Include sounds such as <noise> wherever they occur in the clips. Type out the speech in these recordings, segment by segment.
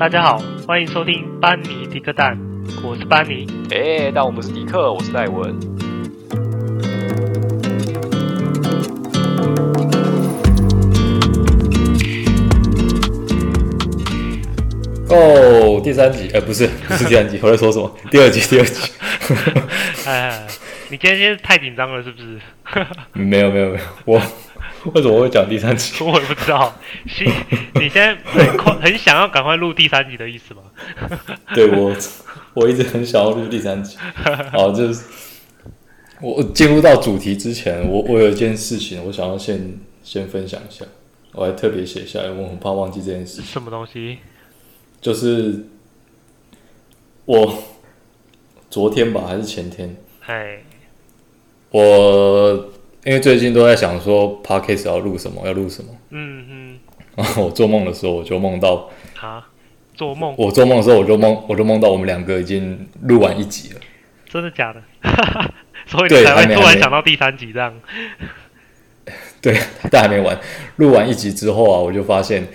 大家好，欢迎收听班尼迪克蛋，我是班尼。哎，但我不是迪克，我是戴文。哦，第三集，哎、呃，不是，不是第三集，我在说什么？<laughs> 第二集，第二集。哎，你今天太紧张了，是不是？<laughs> 没有，没有，没有，我。<laughs> 为什么会讲第三集？<laughs> 我也不知道。你你现在很快很想要赶快录第三集的意思吗？<laughs> 对，我，我一直很想要录第三集。好，就是我进入到主题之前，我我有一件事情，我想要先先分享一下。我还特别写下来，我很怕忘记这件事情。什么东西？就是我昨天吧，还是前天？哎，我。因为最近都在想说，Podcast 要录什么，要录什么。嗯嗯。然 <laughs> 后我做梦的时候，我就梦到。啊？做梦？我做梦的时候，我就梦，我就梦到我们两个已经录完一集了。真的假的？<laughs> 所以你才会突然想到第三集这样。<laughs> 对，但还没完。录完一集之后啊，我就发现，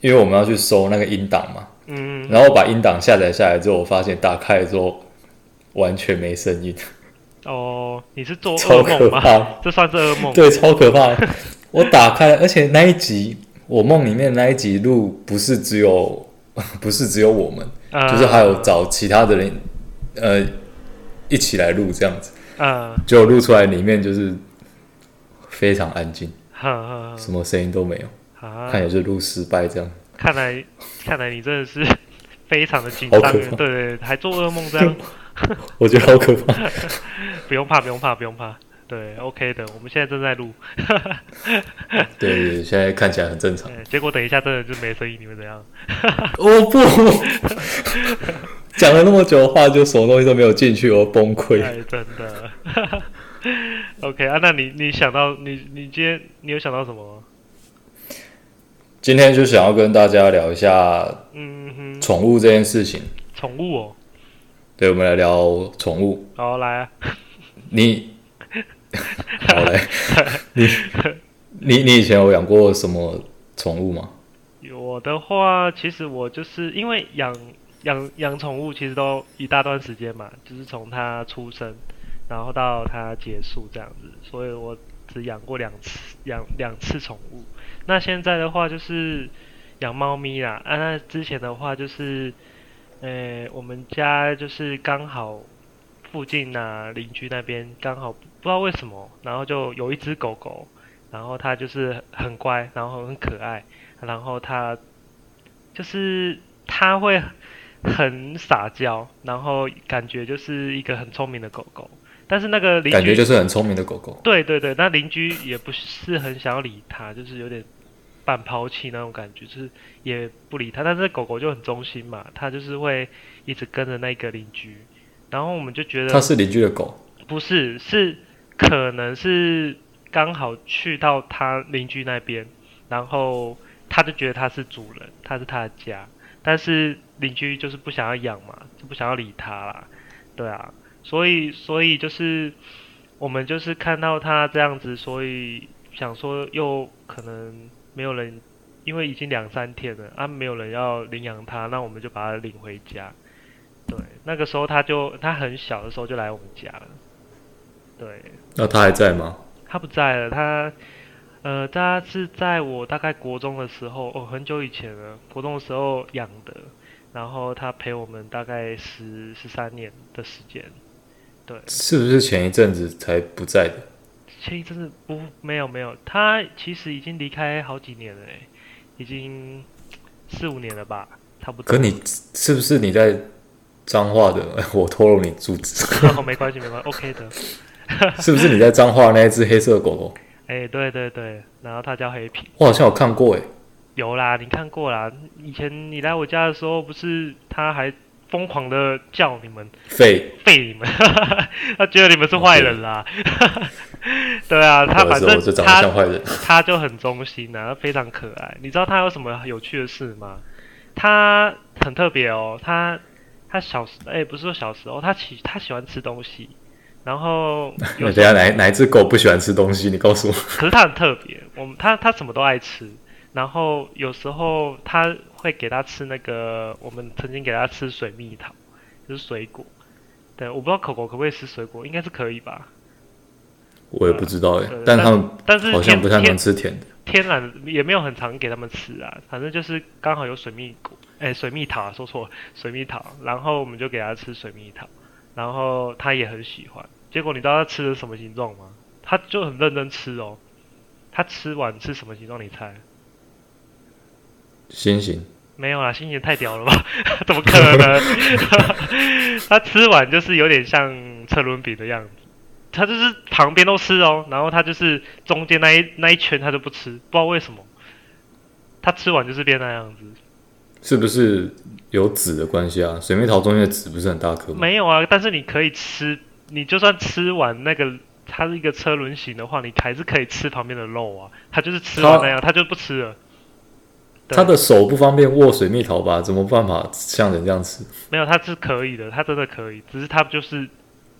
因为我们要去收那个音档嘛。嗯。然后把音档下载下来之后，我发现打开之后完全没声音。哦，你是做超可怕？这算是噩梦。对，超可怕。<laughs> 我打开，而且那一集我梦里面那一集录不是只有，<laughs> 不是只有我们，嗯、就是还有找其他的人，呃，一起来录这样子。嗯。就录出来里面就是非常安静，嗯、什么声音都没有，嗯、看也是录失败这样。看来，看来你真的是 <laughs> 非常的紧张，对，对对，还做噩梦这样。<laughs> 我觉得好可怕。<laughs> 不用怕，不用怕，不用怕。对，OK 的，我们现在正在录。<laughs> 对，现在看起来很正常。结果等一下真的就没声音，你会怎样？我不讲了那么久的话，就什么东西都没有进去，我崩溃。哎，真的。OK 啊，那你你想到你你今天你有想到什么？今天就想要跟大家聊一下，嗯哼，宠物这件事情。宠物哦。对，我们来聊宠物。好，来啊！你，好来，你，你，你以前有养过什么宠物吗？我的话，其实我就是因为养养养宠物，其实都一大段时间嘛，就是从它出生，然后到它结束这样子，所以我只养过两次，养两次宠物。那现在的话，就是养猫咪啦。啊，那之前的话就是。诶、欸，我们家就是刚好附近呐、啊，邻居那边刚好不知道为什么，然后就有一只狗狗，然后它就是很乖，然后很可爱，然后它就是它会很撒娇，然后感觉就是一个很聪明的狗狗，但是那个邻居感觉就是很聪明的狗狗，对对对，那邻居也不是很想要理它，就是有点。半抛弃那种感觉，就是也不理它，但是狗狗就很忠心嘛，它就是会一直跟着那个邻居，然后我们就觉得它是邻居的狗，不是，是可能是刚好去到他邻居那边，然后他就觉得他是主人，他是他的家，但是邻居就是不想要养嘛，就不想要理它啦，对啊，所以所以就是我们就是看到它这样子，所以想说又可能。没有人，因为已经两三天了啊，没有人要领养它，那我们就把它领回家。对，那个时候它就它很小的时候就来我们家了。对，那它还在吗？它不在了，它呃，它是在我大概国中的时候，哦，很久以前了，国中的时候养的，然后它陪我们大概十十三年的时间。对，是不是前一阵子才不在的？前一阵子不没有没有，他其实已经离开好几年了，哎，已经四五年了吧，差不多。可你是不是你在彰化的？<laughs> 我透露你住址。<laughs> 哦，没关系没关系，OK 的。<laughs> 是不是你在彰化那一只黑色狗狗？哎，对对对，然后它叫黑皮。我好像有看过，哎，有啦，你看过啦。以前你来我家的时候，不是他还。疯狂的叫你们废废你们，他觉得你们是坏人啦。<laughs> 对啊，他反正他 <laughs> 他就很忠心啊，他非常可爱。你知道他有什么有趣的事吗？他很特别哦，他他小时哎、欸，不是说小时候，他喜他喜欢吃东西，然后 <laughs> 有等下哪哪一只狗不喜欢吃东西？你告诉我。可是他很特别，我们他他什么都爱吃，然后有时候他会给他吃那个，我们曾经给他吃水蜜桃，就是水果。对，我不知道狗狗可不可以吃水果，应该是可以吧？我也不知道哎，但他们但是好像不太能吃甜的。天然也没有很常给他们吃啊，反正就是刚好有水蜜果，哎，水蜜桃说错了，水蜜桃，然后我们就给他吃水蜜桃，然后他也很喜欢。结果你知道他吃的什么形状吗？他就很认真吃哦。他吃完吃什么形状？你猜？星星？没有啦，心形太屌了吧？<laughs> 怎么可能？<laughs> 他吃完就是有点像车轮饼的样子。他就是旁边都吃哦，然后他就是中间那一那一圈他就不吃，不知道为什么。他吃完就是变那样子，是不是有籽的关系啊？水蜜桃中间的籽不是很大颗吗？没有啊，但是你可以吃，你就算吃完那个它是一个车轮形的话，你还是可以吃旁边的肉啊。他就是吃完那样，他，他就不吃了。他的手不方便握水蜜桃吧？怎么办法像人这样吃？没有，他是可以的，他真的可以，只是他就是。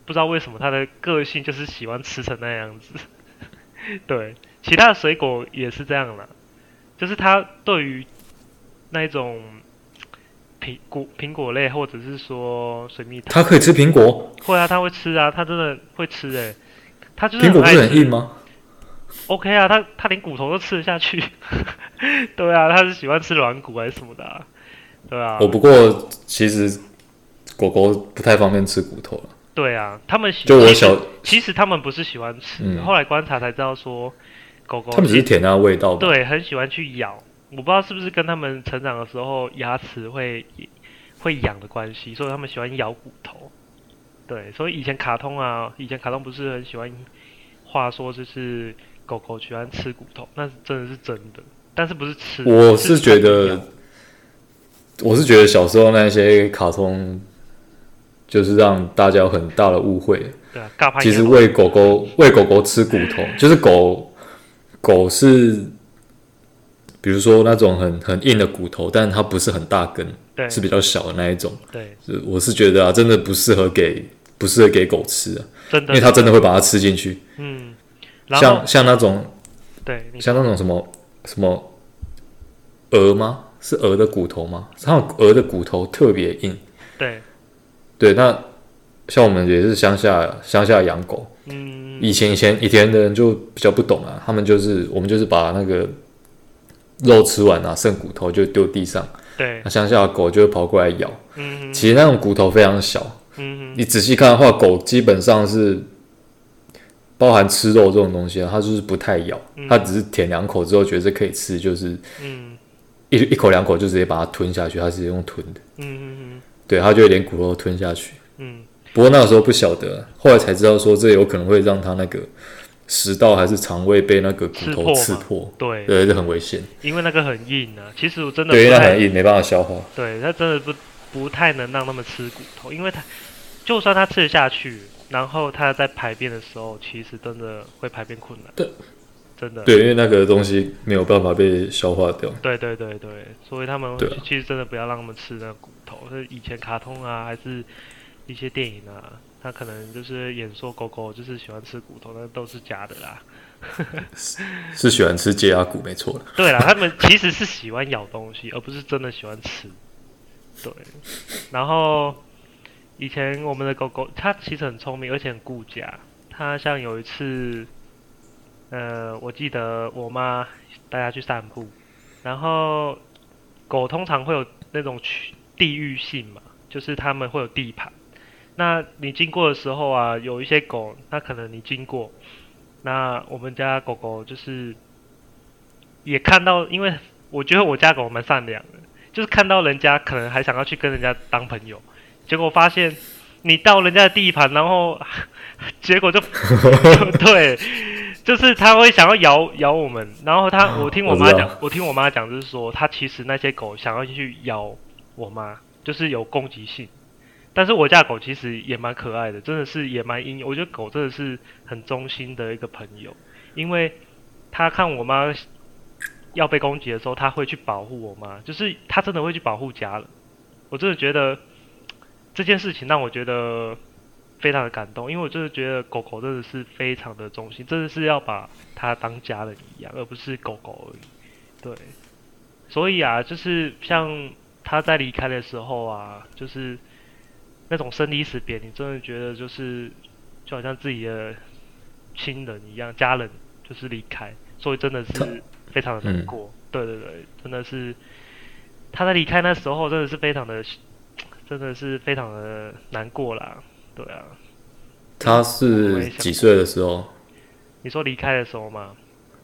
不知道为什么他的个性就是喜欢吃成那样子，<laughs> 对，其他的水果也是这样啦，就是他对于那种苹果苹果类或者是说水蜜桃，他可以吃苹果？会啊，他会吃啊，他真的会吃诶、欸，他就是苹果不是很硬吗？OK 啊，他他连骨头都吃得下去，<laughs> 对啊，他是喜欢吃软骨还是什么的、啊？对啊。我不过其实狗狗不太方便吃骨头了。对啊，他们喜就我小其实他们不是喜欢吃，嗯、后来观察才知道说，狗狗他们只是舔那个味道，对，很喜欢去咬。我不知道是不是跟他们成长的时候牙齿会会痒的关系，所以他们喜欢咬骨头。对，所以以前卡通啊，以前卡通不是很喜欢话说就是狗狗喜欢吃骨头，那是真的是真的，但是不是吃。我是觉得，我是觉得小时候那些卡通。就是让大家有很大的误会。对啊，其实喂狗狗喂狗狗吃骨头，就是狗狗是，比如说那种很很硬的骨头，但它不是很大根，对，是比较小的那一种。对，我是觉得啊，真的不适合给不适合给狗吃啊，真的，因为它真的会把它吃进去。嗯，像像那种，对，像那种什么什么鹅吗？是鹅的骨头吗？它鹅的骨头特别硬。对。对，那像我们也是乡下乡下养狗，嗯，以前以前以前的人就比较不懂啊，他们就是我们就是把那个肉吃完啊，剩骨头就丢地上，对，那乡下的狗就会跑过来咬，嗯，其实那种骨头非常小，嗯，你仔细看的话，狗基本上是包含吃肉这种东西啊，它就是不太咬，它只是舔两口之后觉得可以吃，就是，嗯，一一口两口就直接把它吞下去，它是用吞的，嗯嗯嗯。对，他就会连骨头吞下去。嗯，不过那个时候不晓得，后来才知道说这有可能会让他那个食道还是肠胃被那个骨头刺破。对，对，这很危险。因为那个很硬啊，其实我真的对，因为它很硬，没办法消化。对，它真的不不太能让他们吃骨头，因为他就算他吃得下去，然后他在排便的时候，其实真的会排便困难。对。真的对，因为那个东西没有办法被消化掉。对对对对，所以他们其实真的不要让他们吃那个骨头。是以前卡通啊，还是一些电影啊，他可能就是演说狗狗就是喜欢吃骨头，那都是假的啦。是，<laughs> 是喜欢吃接牙骨，没错。对啦，他们其实是喜欢咬东西，而不是真的喜欢吃。对。然后以前我们的狗狗，它其实很聪明，而且很顾家。它像有一次。呃，我记得我妈带它去散步，然后狗通常会有那种区地域性嘛，就是他们会有地盘。那你经过的时候啊，有一些狗，那可能你经过，那我们家狗狗就是也看到，因为我觉得我家狗蛮善良的，就是看到人家可能还想要去跟人家当朋友，<laughs> 结果发现你到人家的地盘，然后 <laughs> 结果就，<laughs> 就对。就是他会想要咬咬我们，然后他我听我妈讲，我听我妈讲就是说，他其实那些狗想要去咬我妈，就是有攻击性。但是我家狗其实也蛮可爱的，真的是也蛮阴。我觉得狗真的是很忠心的一个朋友，因为他看我妈要被攻击的时候，他会去保护我妈，就是他真的会去保护家人。我真的觉得这件事情让我觉得。非常的感动，因为我就是觉得狗狗真的是非常的忠心，真的是要把它当家人一样，而不是狗狗而已。对，所以啊，就是像他在离开的时候啊，就是那种生离死别，你真的觉得就是就好像自己的亲人一样，家人就是离开，所以真的是非常的难过。嗯、对对对，真的是他在离开那时候，真的是非常的，真的是非常的难过啦。对啊，他是几岁的时候？你说离开的时候吗？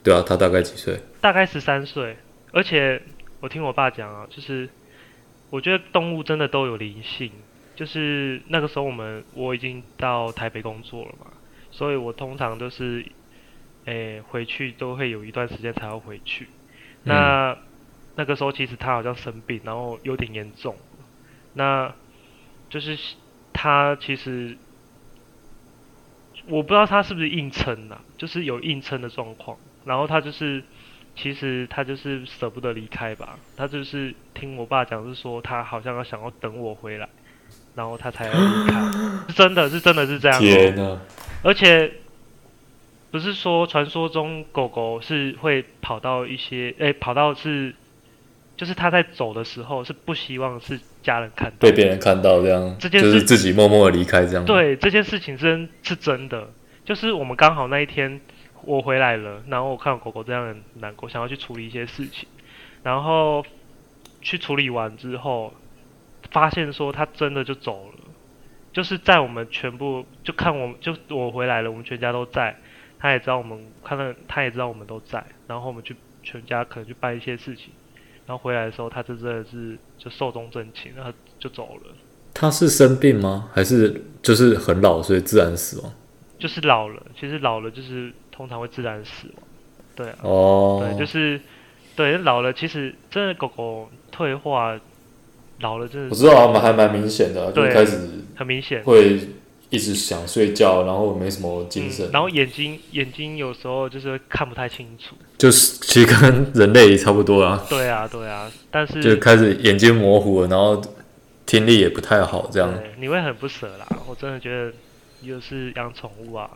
对啊，他大概几岁？大概十三岁。而且我听我爸讲啊，就是我觉得动物真的都有灵性。就是那个时候我们我已经到台北工作了嘛，所以我通常都是，诶、欸、回去都会有一段时间才要回去。那、嗯、那个时候其实他好像生病，然后有点严重。那就是他其实我不知道他是不是硬撑啊，就是有硬撑的状况。然后他就是，其实他就是舍不得离开吧。他就是听我爸讲，是说他好像要想要等我回来，然后他才要离开。<gasps> 是真的是真的是这样。天哪！而且不是说传说中狗狗是会跑到一些，哎，跑到是，就是他在走的时候是不希望是家人看到，被别人看到这样，这件事就是自己默默的离开这样。对，这件事情真是真的，就是我们刚好那一天。我回来了，然后我看到狗狗这样很难过，想要去处理一些事情，然后去处理完之后，发现说他真的就走了，就是在我们全部就看我就我回来了，我们全家都在，他也知道我们看到他也知道我们都在，然后我们去全家可能去办一些事情，然后回来的时候，他就真的是就寿终正寝，然后就走了。他是生病吗？还是就是很老，所以自然死亡？就是老了，其实老了就是。通常会自然死亡，对啊，oh. 对，就是对老了，其实真的狗狗退化老了，真的我知道，还蛮明显的，就开始很明显会一直想睡觉，然后没什么精神，嗯、然后眼睛眼睛有时候就是看不太清楚，就是其实跟人类也差不多啊。对啊，对啊，但是就开始眼睛模糊了，然后听力也不太好，这样你会很不舍啦。我真的觉得又是养宠物啊。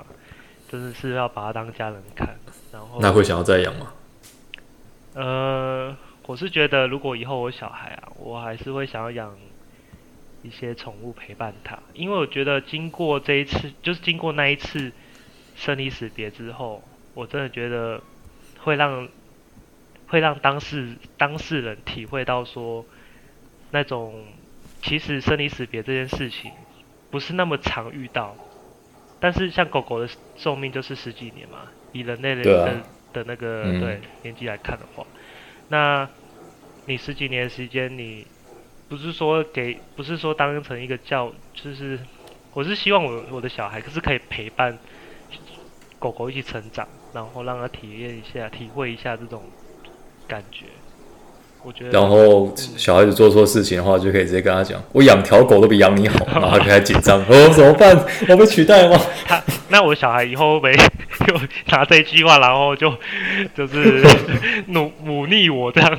真的是要把它当家人看，然后那会想要再养吗？呃，我是觉得如果以后我小孩啊，我还是会想要养一些宠物陪伴他，因为我觉得经过这一次，就是经过那一次生离死别之后，我真的觉得会让会让当事当事人体会到说，那种其实生离死别这件事情不是那么常遇到。但是像狗狗的寿命就是十几年嘛，以人类的、啊、的那个、嗯、对年纪来看的话，那你十几年时间，你不是说给，不是说当成一个教，就是我是希望我我的小孩可是可以陪伴狗狗一起成长，然后让他体验一下、体会一下这种感觉。我觉得，然后小孩子做错事情的话，就可以直接跟他讲：“我养条狗都比养你好。”然后他开始紧张：“ <laughs> 哦，怎么办？我被取代吗？”他那我小孩以后会不会就拿这句话，然后就就是 <laughs> 忤忤逆我这样？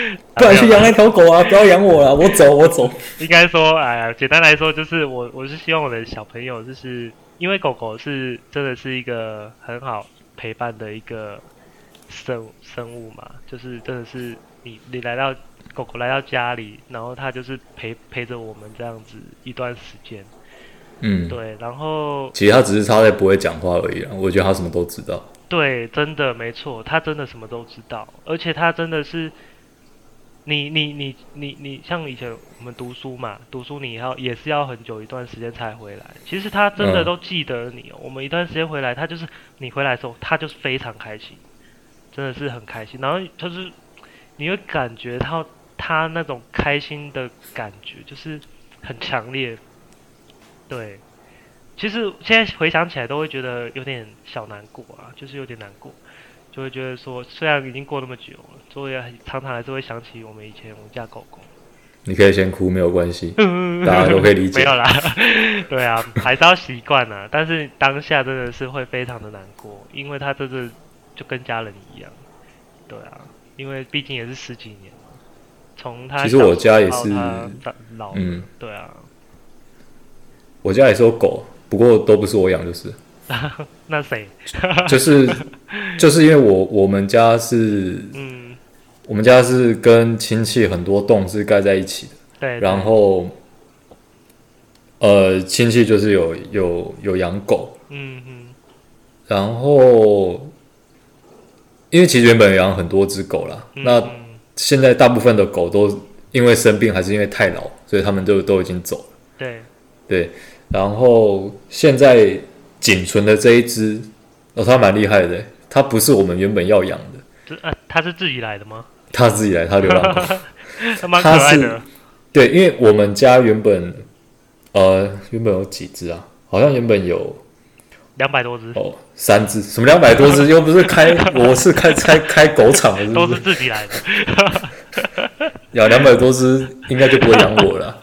<laughs> 不然去养那条狗啊！不要养我了，我走，我走。应该说，哎呀，简单来说，就是我我是希望我的小朋友，就是因为狗狗是真的是一个很好陪伴的一个。生生物嘛，就是真的是你你来到狗狗来到家里，然后它就是陪陪着我们这样子一段时间，嗯，对，然后其实它只是它在不会讲话而已啊，我觉得它什么都知道。对，真的没错，它真的什么都知道，而且它真的是，你你你你你像以前我们读书嘛，读书你要也是要很久一段时间才回来，其实他真的都记得你，嗯，我们一段时间回来，他就是你回来的时候，他就是非常开心。真的是很开心，然后就是你会感觉到他那种开心的感觉，就是很强烈。对，其实现在回想起来都会觉得有点小难过啊，就是有点难过，就会觉得说，虽然已经过那么久了，所以常常还是会想起我们以前我们家狗狗。你可以先哭，没有关系，<laughs> 大家都可以理解。<laughs> 没有啦，<laughs> 对啊，还是要习惯啊。但是当下真的是会非常的难过，因为他真的。就跟家人一样，对啊，因为毕竟也是十几年了，从他其实我家也是老，嗯，对啊，我家也是有狗，不过都不是我养，就是 <laughs> 那谁？<laughs> 就是就是因为我我们家是嗯我们家是跟亲戚很多栋是盖在一起的。对，对。然后，呃，亲戚就是有有有养狗。嗯嗯。然后，因为其实原本养很多只狗啦，嗯、那现在大部分的狗都因为生病还是因为太老，所以他们就都已经走了。对。对。然后现在仅存的这一只，哦，它蛮厉害的，它不是我们原本要养的。这啊，它是自己来的吗？它自己来，它流浪狗。它 <laughs> 蛮可爱的。对，因为我们家原本，呃，原本有几只啊？好像原本有两百多只哦，三只，什么两百多只？又不是开，<laughs> 我是开开开狗场的是不是，都是自己来的。<laughs> 养两百多只，应该就不会养我了。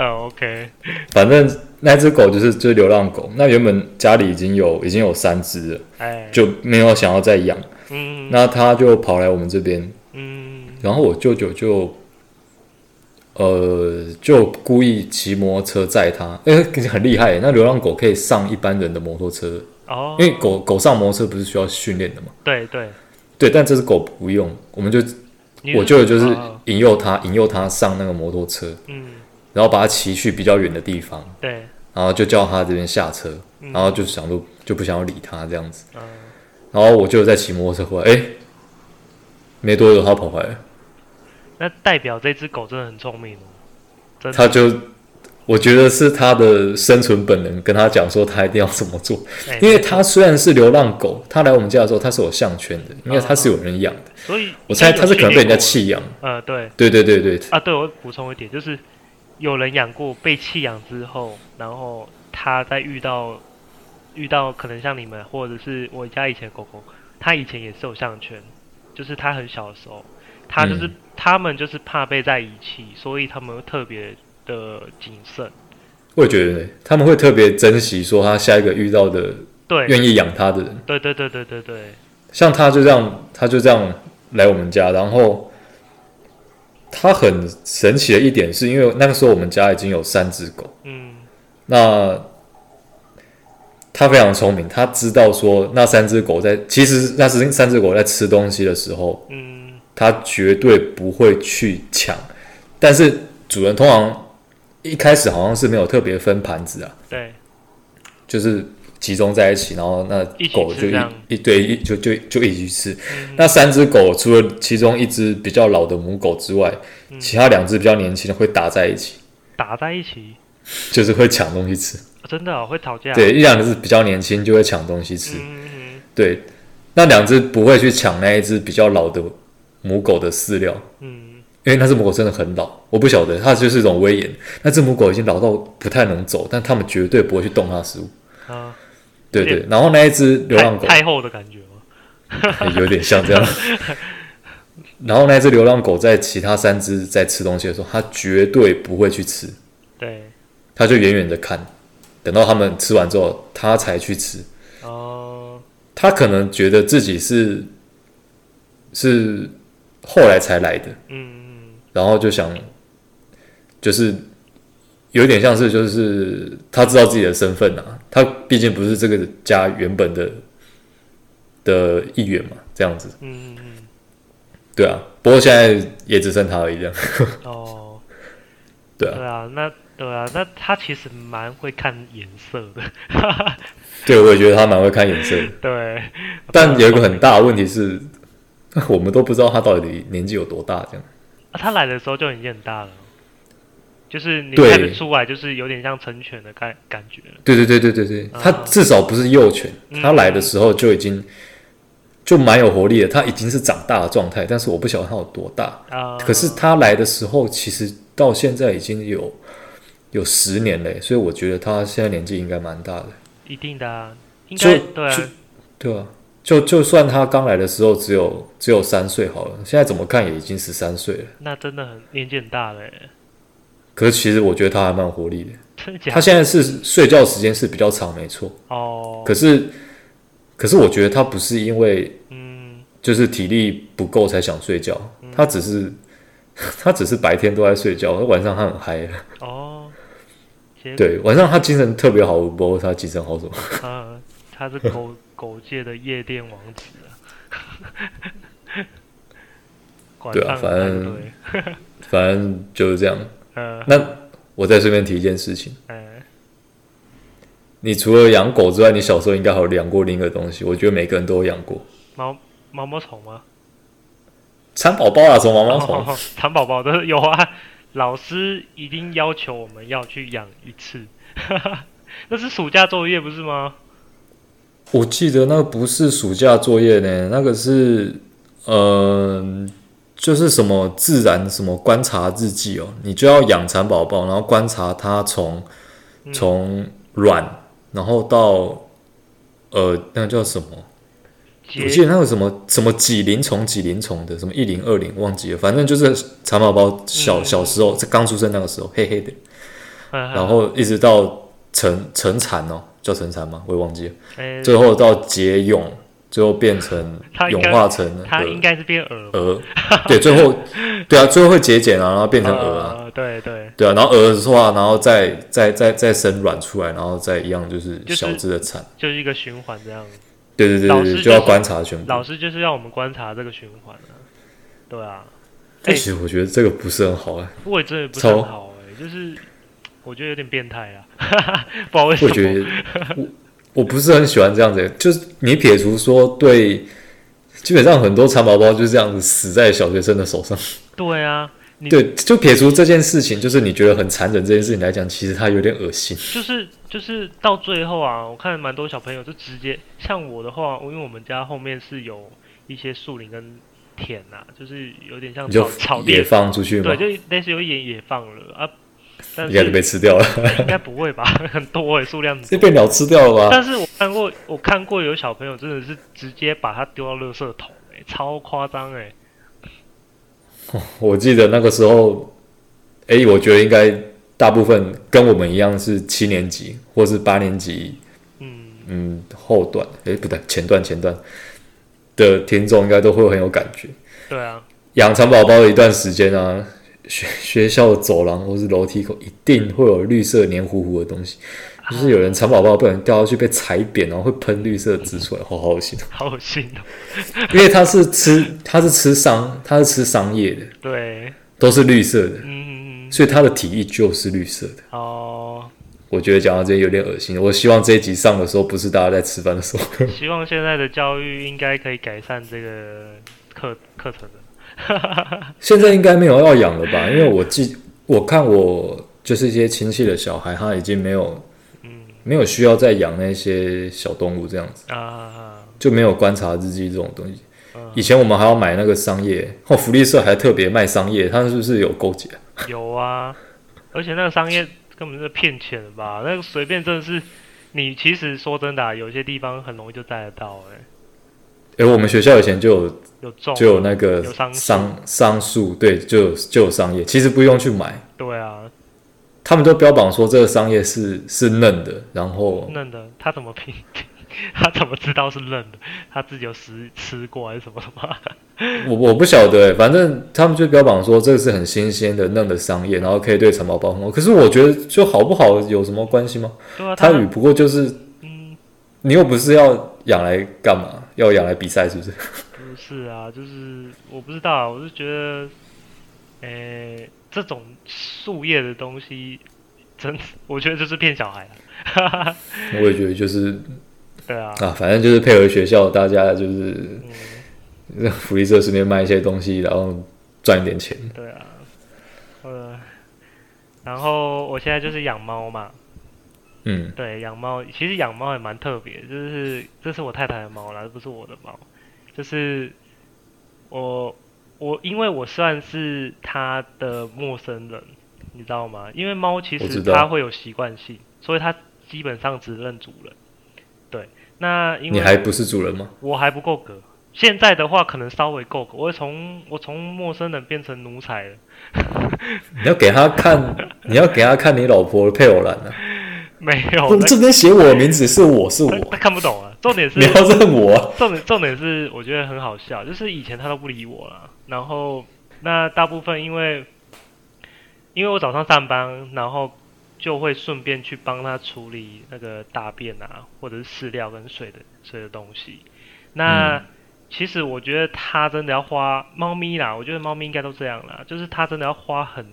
呃、oh，OK，反正那只狗就是就是流浪狗。那原本家里已经有已经有三只了，哎，就没有想要再养。嗯，那他就跑来我们这边。嗯，然后我舅舅就，呃，就故意骑摩托车载他，哎，很厉害。那流浪狗可以上一般人的摩托车哦，因为狗狗上摩托车不是需要训练的嘛？对对对，但这只狗不用，我们就我舅舅就是引诱他，引诱他上那个摩托车。嗯。然后把它骑去比较远的地方，对，然后就叫他这边下车，嗯、然后就想说就不想要理他这样子，嗯、然后我就在骑摩托车回来，哎，没多久他跑回来，那代表这只狗真的很聪明他就我觉得是他的生存本能跟他讲说他一定要怎么做，欸、因为他虽然是流浪狗，他来我们家的时候他是有项圈的，因为他是有人养的，嗯、所以我猜他是可能被人家弃养，呃，对，对对对对。啊，对，我补充一点就是。有人养过被弃养之后，然后他在遇到遇到可能像你们或者是我家以前的狗狗，他以前也是有项圈，就是他很小的时候，他就是、嗯、他们就是怕被再遗弃，所以他们会特别的谨慎。我也觉得他们会特别珍惜说他下一个遇到的对愿意养他的人。对对对对对对，像他就这样，他就这样来我们家，然后。他很神奇的一点是，因为那个时候我们家已经有三只狗，嗯，那它非常聪明，它知道说那三只狗在其实那是三只狗在吃东西的时候，嗯，他绝对不会去抢，但是主人通常一开始好像是没有特别分盘子啊，对，就是。集中在一起，然后那狗就一一对一就就就一起去吃。嗯、那三只狗除了其中一只比较老的母狗之外，嗯、其他两只比较年轻的会打在一起。打在一起，就是会抢东西吃。哦、真的、哦、会吵架？对，一两只比较年轻就会抢东西吃。对，那两只不会去抢那一只比较老的母狗的饲料。嗯，因为那只母狗真的很老，我不晓得它就是一种威严。那只母狗已经老到不太能走，但它们绝对不会去动它的食物。啊。对对，然后那一只流浪狗，太后的感觉吗？有点像这样。<laughs> 然后那只流浪狗在其他三只在吃东西的时候，它绝对不会去吃。对，它就远远的看，等到他们吃完之后，它才去吃。哦，它可能觉得自己是是后来才来的，嗯嗯，然后就想就是。有点像是，就是他知道自己的身份啊，他毕竟不是这个家原本的的一员嘛，这样子。嗯嗯嗯。对啊，不过现在也只剩他而已这样。哦。<laughs> 对啊。对啊，那对啊，那他其实蛮会看颜色的。<laughs> 对，我也觉得他蛮会看颜色的。<laughs> 对。但有一个很大的问题是，我们都不知道他到底年纪有多大，这样。啊，他来的时候就已经很大了。就是你看得出来，就是有点像成犬的感感觉。对对对对对对，它至少不是幼犬，它来的时候就已经就蛮有活力的，它已经是长大的状态。但是我不晓得它有多大啊。可是它来的时候，其实到现在已经有有十年嘞，所以我觉得它现在年纪应该蛮大的。一定的啊，应该对啊，对啊，就就算它刚来的时候只有只有三岁好了，现在怎么看也已经十三岁了。那真的很年纪很大嘞。可是其实我觉得他还蛮有活力的。他现在是睡觉时间是比较长，没错。哦。可是，可是我觉得他不是因为嗯，就是体力不够才想睡觉。他只是，他只是白天都在睡觉，晚上他很嗨。哦。对，晚上他精神特别好，不过他精神好什么？他 <laughs> 他是狗狗界的夜店王子啊。<laughs> 对啊，反正 <laughs> 反正就是这样。呃，那我再顺便提一件事情。嗯，你除了养狗之外，你小时候应该还有养过另一个东西。我觉得每个人都有养过毛毛毛虫吗？蚕宝宝啊，什么毛毛虫？<laughs> 蚕宝宝的有啊，老师一定要求我们要去养一次。<laughs> 那是暑假作业不是吗？我记得那个不是暑假作业呢，那个是嗯、呃，就是什么自然什么观察日记哦，你就要养蚕宝宝，然后观察它从从卵，然后到呃，那个叫什么？我记得那个什么什么几龄虫几龄虫的，什么一零二零忘记了，反正就是蚕宝宝小小时候在刚出生那个时候黑黑的，然后一直到成成蚕哦。叫成蚕吗？我也忘记了。欸、最后到结蛹，最后变成蛹化成它应该是变鹅鹅，对，最后 <laughs> 对啊，最后会结茧啊，然后变成鹅啊。呃、对对对啊，然后鹅的话，然后再再再再生卵出来，然后再一样就是小只的产，就是，就是一个循环这样。对对对对，就是，就要观察全部。老师就是要我们观察这个循环啊。对啊。欸、其实我觉得这个不是很好哎，我也真的不是很好哎，就是。我觉得有点变态啊，<laughs> 不知道为什么。我觉得我 <laughs> 我不是很喜欢这样子，就是你撇除说对，基本上很多蚕宝宝就是这样子死在小学生的手上。对啊，对，就撇除这件事情，就是你觉得很残忍这件事情来讲，其实它有点恶心。就是就是到最后啊，我看蛮多小朋友就直接像我的话，因为我们家后面是有一些树林跟田呐、啊，就是有点像草草地野放出去嘛，对，就类似有一点野放了啊。应该就被吃掉了，应该不会吧？<laughs> 很多哎，数量。这被鸟吃掉了吧？但是我看过，我看过有小朋友真的是直接把它丢到垃圾桶，哎，超夸张哎！<laughs> 我记得那个时候，哎、欸，我觉得应该大部分跟我们一样是七年级或是八年级，嗯嗯，后段，哎、欸，不对，前段前段的听众应该都会很有感觉。对啊，养蚕宝宝的一段时间啊。学 <laughs> 学校的走廊或是楼梯口一定会有绿色黏糊糊的东西，就是有人蚕宝宝不小心掉下去被踩扁，然后会喷绿色汁出来，好好恶心，好恶心哦！<laughs> 因为它是吃，它是吃桑，它是吃桑叶的，对，都是绿色的，嗯嗯，所以它的体液就是绿色的。哦，我觉得讲到这里有点恶心，我希望这一集上的时候不是大家在吃饭的时候。希望现在的教育应该可以改善这个课课程的。<laughs> 现在应该没有要养了吧？因为我记，我看我就是一些亲戚的小孩，他已经没有，嗯，没有需要再养那些小动物这样子啊，就没有观察日记这种东西。以前我们还要买那个桑叶，哦，福利社还特别卖桑叶，他是不是有勾结？有啊，而且那个桑叶根本是骗钱的吧？那个随便真的是，你其实说真的啊，有些地方很容易就摘得到哎。哎，我们学校以前就有。有种就有那个桑桑树，对，就有就有桑叶，其实不用去买。对啊，他们都标榜说这个桑叶是是嫩的，然后嫩的，他怎么评？<laughs> 他怎么知道是嫩的？他自己有食吃过还是什么的吗？<laughs> 我我不晓得，反正他们就标榜说这个是很新鲜的嫩的桑叶，然后可以对蚕宝宝很好。可是我觉得就好不好有什么关系吗？对啊，它与不过就是，嗯，你又不是要养来干嘛？要养来比赛是不是？不是啊，就是我不知道，我是觉得，诶、欸，这种树叶的东西，真，我觉得就是骗小孩了。<laughs> 我也觉得就是，对啊，啊，反正就是配合学校，大家就是，让福利社顺便卖一些东西，然后赚一点钱。对啊，呃，然后我现在就是养猫嘛，嗯，对，养猫，其实养猫也蛮特别，就是这是我太太的猫啦，这不是我的猫。就是我我因为我算是它的陌生人，你知道吗？因为猫其实它会有习惯性，所以它基本上只认主人。对，那因为你还不是主人吗？我还不够格。现在的话可能稍微够格，我从我从陌生人变成奴才了。你要给他看，你要给他看你老婆的配偶栏呢？没有，这边写我的名字是我是我，他看不懂啊。重点是你要认我、啊。重点重点是，我觉得很好笑，就是以前他都不理我了，然后那大部分因为因为我早上上班，然后就会顺便去帮他处理那个大便啊，或者是饲料跟水的水的东西。那、嗯、其实我觉得他真的要花猫咪啦，我觉得猫咪应该都这样啦，就是他真的要花很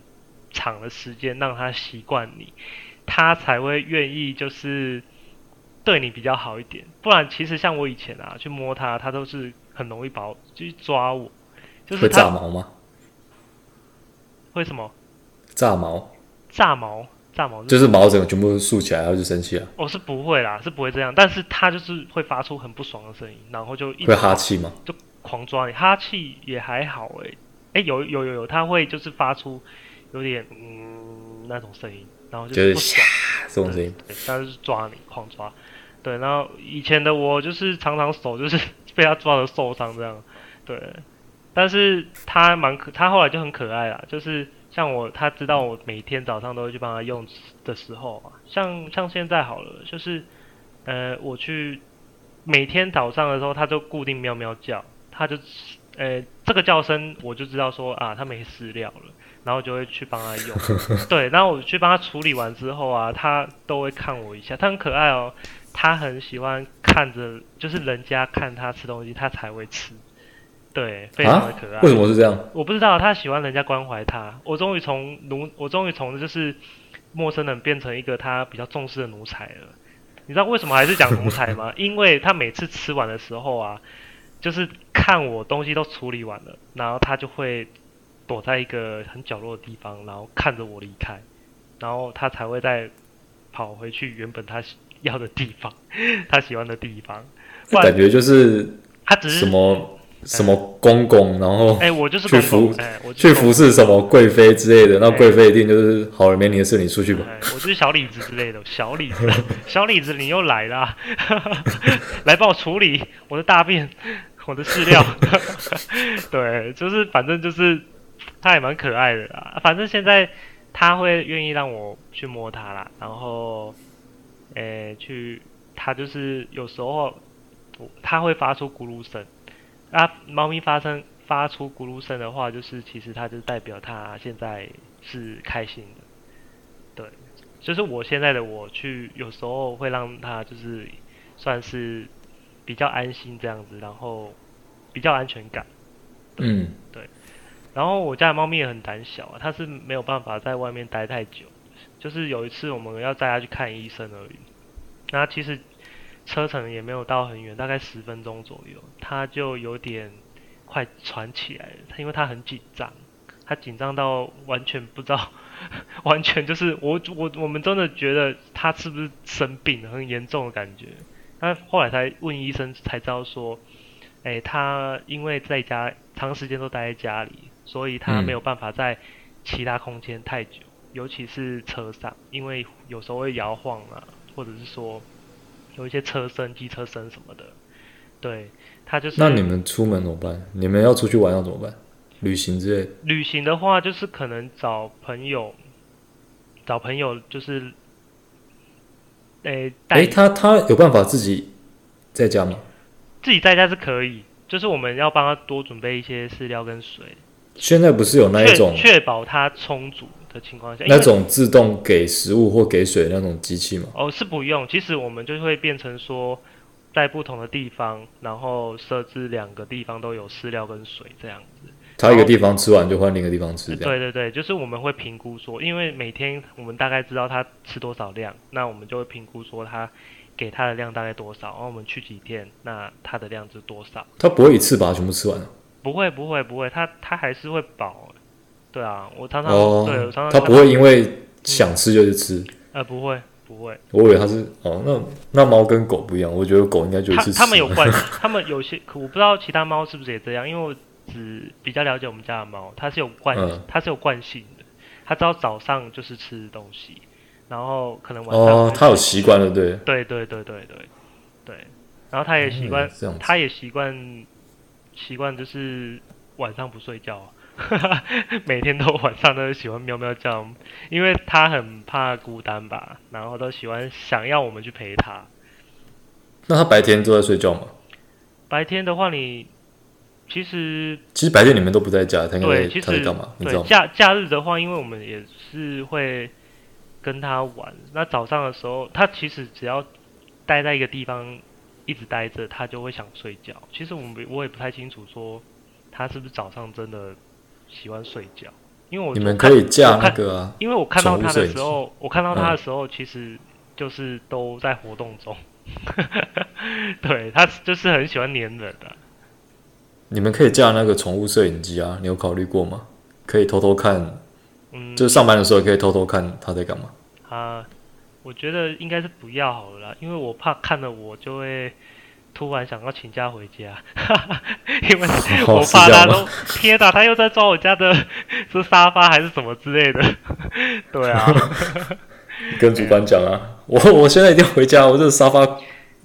长的时间让它习惯你，它才会愿意就是对你比较好一点。不然其实像我以前啊去摸它，它都是很容易把我去抓我，就是会炸毛吗？为什么？炸毛？炸毛？炸毛？就是毛整个全部竖起来，然后就生气了。哦，是不会啦，是不会这样，但是它就是会发出很不爽的声音，然后就一直会哈气吗？就狂抓你，哈气也还好诶、欸。哎，有有有有，它会就是发出有点嗯那种声音，然后就是不爽这种声音，它就是抓你，狂抓。对，然后以前的我就是常常手就是 <laughs> 被它抓的受伤这样，对。但是它蛮可，它后来就很可爱啦，就是。像我，他知道我每天早上都会去帮他用的时候啊，像像现在好了，就是，呃，我去每天早上的时候，他就固定喵喵叫，他就，呃，这个叫声我就知道说啊，他没饲料了，然后就会去帮他用，<laughs> 对，然后我去帮他处理完之后啊，他都会看我一下，他很可爱哦，他很喜欢看着，就是人家看他吃东西，他才会吃。对，非常的可爱。为什么是这样？我不知道，他喜欢人家关怀他。我终于从奴，我终于从就是陌生人变成一个他比较重视的奴才了。你知道为什么还是讲奴才吗？<laughs> 因为他每次吃完的时候啊，就是看我东西都处理完了，然后他就会躲在一个很角落的地方，然后看着我离开，然后他才会再跑回去原本他要的地方，<laughs> 他喜欢的地方。感觉就是他只是什么。什么公公，然后哎，我就是去服，哎，我去服侍什么贵妃之类的，那贵妃一定就是好人没你的事，你出去吧。我就是小李子之类的，小李子，<laughs> 小李子，你又来了，<laughs> 来帮我处理我的大便，我的饲料。对，就是反正就是他也蛮可爱的啦。反正现在他会愿意让我去摸它啦，然后，诶，去他就是有时候他会发出咕噜声。啊，猫咪发生发出咕噜声的话，就是其实它就代表它现在是开心的。对，就是我现在的我去，有时候会让它就是算是比较安心这样子，然后比较安全感。嗯，对。然后我家的猫咪也很胆小啊，它是没有办法在外面待太久。就是有一次我们要带它去看医生而已。那其实。车程也没有到很远，大概十分钟左右，它就有点快喘起来了。他因为它很紧张，它紧张到完全不知道，<laughs> 完全就是我我我们真的觉得它是不是生病了，很严重的感觉。他后来才问医生，才知道说，哎，他因为在家长时间都待在家里，所以他没有办法在其他空间太久，嗯、尤其是车上，因为有时候会摇晃啊，或者是说。有一些车声、机车声什么的，对，他就是。那你们出门怎么办？你们要出去玩要怎么办？旅行之类。旅行的话，就是可能找朋友，找朋友就是，诶、欸，哎、欸，他他有办法自己在家吗？自己在家是可以，就是我们要帮他多准备一些饲料跟水。现在不是有那一种确保它充足的情况下，那种自动给食物或给水的那种机器吗？哦，是不用。其实我们就会变成说，在不同的地方，然后设置两个地方都有饲料跟水这样子。它一个地方吃完就换另一个地方吃。对对对，就是我们会评估说，因为每天我们大概知道它吃多少量，那我们就会评估说它给它的量大概多少，然后我们去几天，那它的量是多少？它不会一次把它全部吃完。不会不会不会，它它还是会饱。对啊，我常常、哦、对我常常它不会因为想吃就去吃。呃，不会不会。我以为它是哦，那那猫跟狗不一样，我觉得狗应该就是它，它们有惯，<laughs> 它们有些我不知道其他猫是不是也这样，因为我只比较了解我们家的猫，它是有惯，嗯、它是有惯性的，它知道早上就是吃东西，然后可能晚上哦，它有习惯了，对对对对对对对，然后它也习惯，它、嗯、也习惯。习惯就是晚上不睡觉，<laughs> 每天都晚上都喜欢喵喵叫，因为他很怕孤单吧，然后都喜欢想要我们去陪他。那他白天都在睡觉吗？白天的话，你其实其实白天你们都不在家，他应该对，其实他在干嘛？你知道吗？假假日的话，因为我们也是会跟他玩。那早上的时候，他其实只要待在一个地方。一直待着，他就会想睡觉。其实我们我也不太清楚说他是不是早上真的喜欢睡觉，因为我你们可以架那个啊，因为我看到他的时候，我看到他的时候，其实就是都在活动中。<laughs> 对，他就是很喜欢黏人的。你们可以架那个宠物摄影机啊，你有考虑过吗？可以偷偷看，嗯，就上班的时候可以偷偷看他在干嘛。啊，我觉得应该是不要好了啦，因为我怕看了我就会突然想要请假回家，<laughs> 因为我怕他都天哪，他又在抓我家的 <laughs> 是沙发还是什么之类的，<laughs> 对啊，跟主管讲啊，我我现在一定要回家，我这个沙发。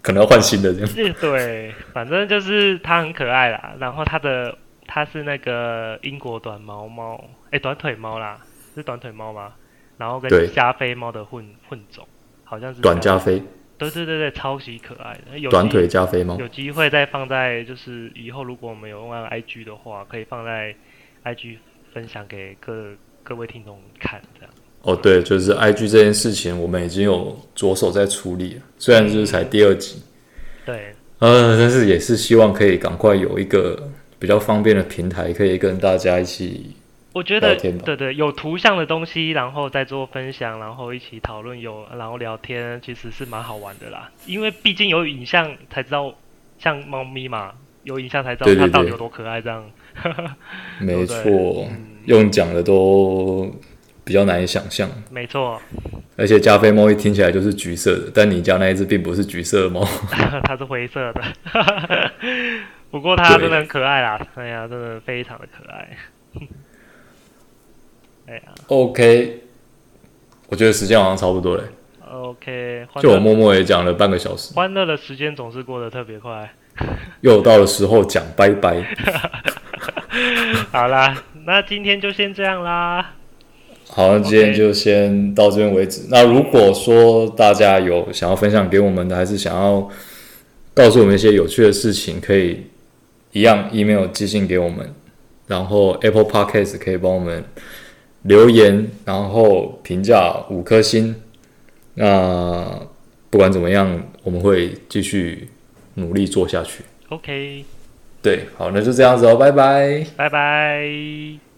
可能要换新的这样。对，反正就是它很可爱啦。然后它的它是那个英国短毛猫，哎、欸，短腿猫啦，是短腿猫吗？然后跟加菲猫的混混种，好像是短加菲。对对对对，超级可爱的。有短腿加菲猫。有机会再放在，就是以后如果我们有用完 IG 的话，可以放在 IG 分享给各各位听众看这样。哦，对，就是 IG 这件事情，我们已经有着手在处理了。虽然就是才第二集，对，呃，但是也是希望可以赶快有一个比较方便的平台，可以跟大家一起。我觉得，对对，有图像的东西，然后再做分享，然后一起讨论，有然后聊天，其实是蛮好玩的啦。因为毕竟有影像才知道，像猫咪嘛，有影像才知道它到底有多可爱，这样。没 <laughs> 错，嗯、用讲的都。比较难以想象，没错。而且加菲猫一听起来就是橘色的，但你家那一只并不是橘色的猫，<laughs> 它是灰色的。<laughs> 不过它真的很可爱啦，哎呀，真的非常的可爱。哎呀，OK，我觉得时间好像差不多了。OK，就我默默也讲了半个小时，欢乐的时间总是过得特别快。<laughs> 又到了时候讲拜拜。<laughs> 好啦，那今天就先这样啦。好，那今天就先到这边为止。那如果说大家有想要分享给我们的，还是想要告诉我们一些有趣的事情，可以一样 email 寄信给我们，然后 Apple Podcast 可以帮我们留言，然后评价五颗星。那不管怎么样，我们会继续努力做下去。OK，对，好，那就这样子哦，拜拜，拜拜。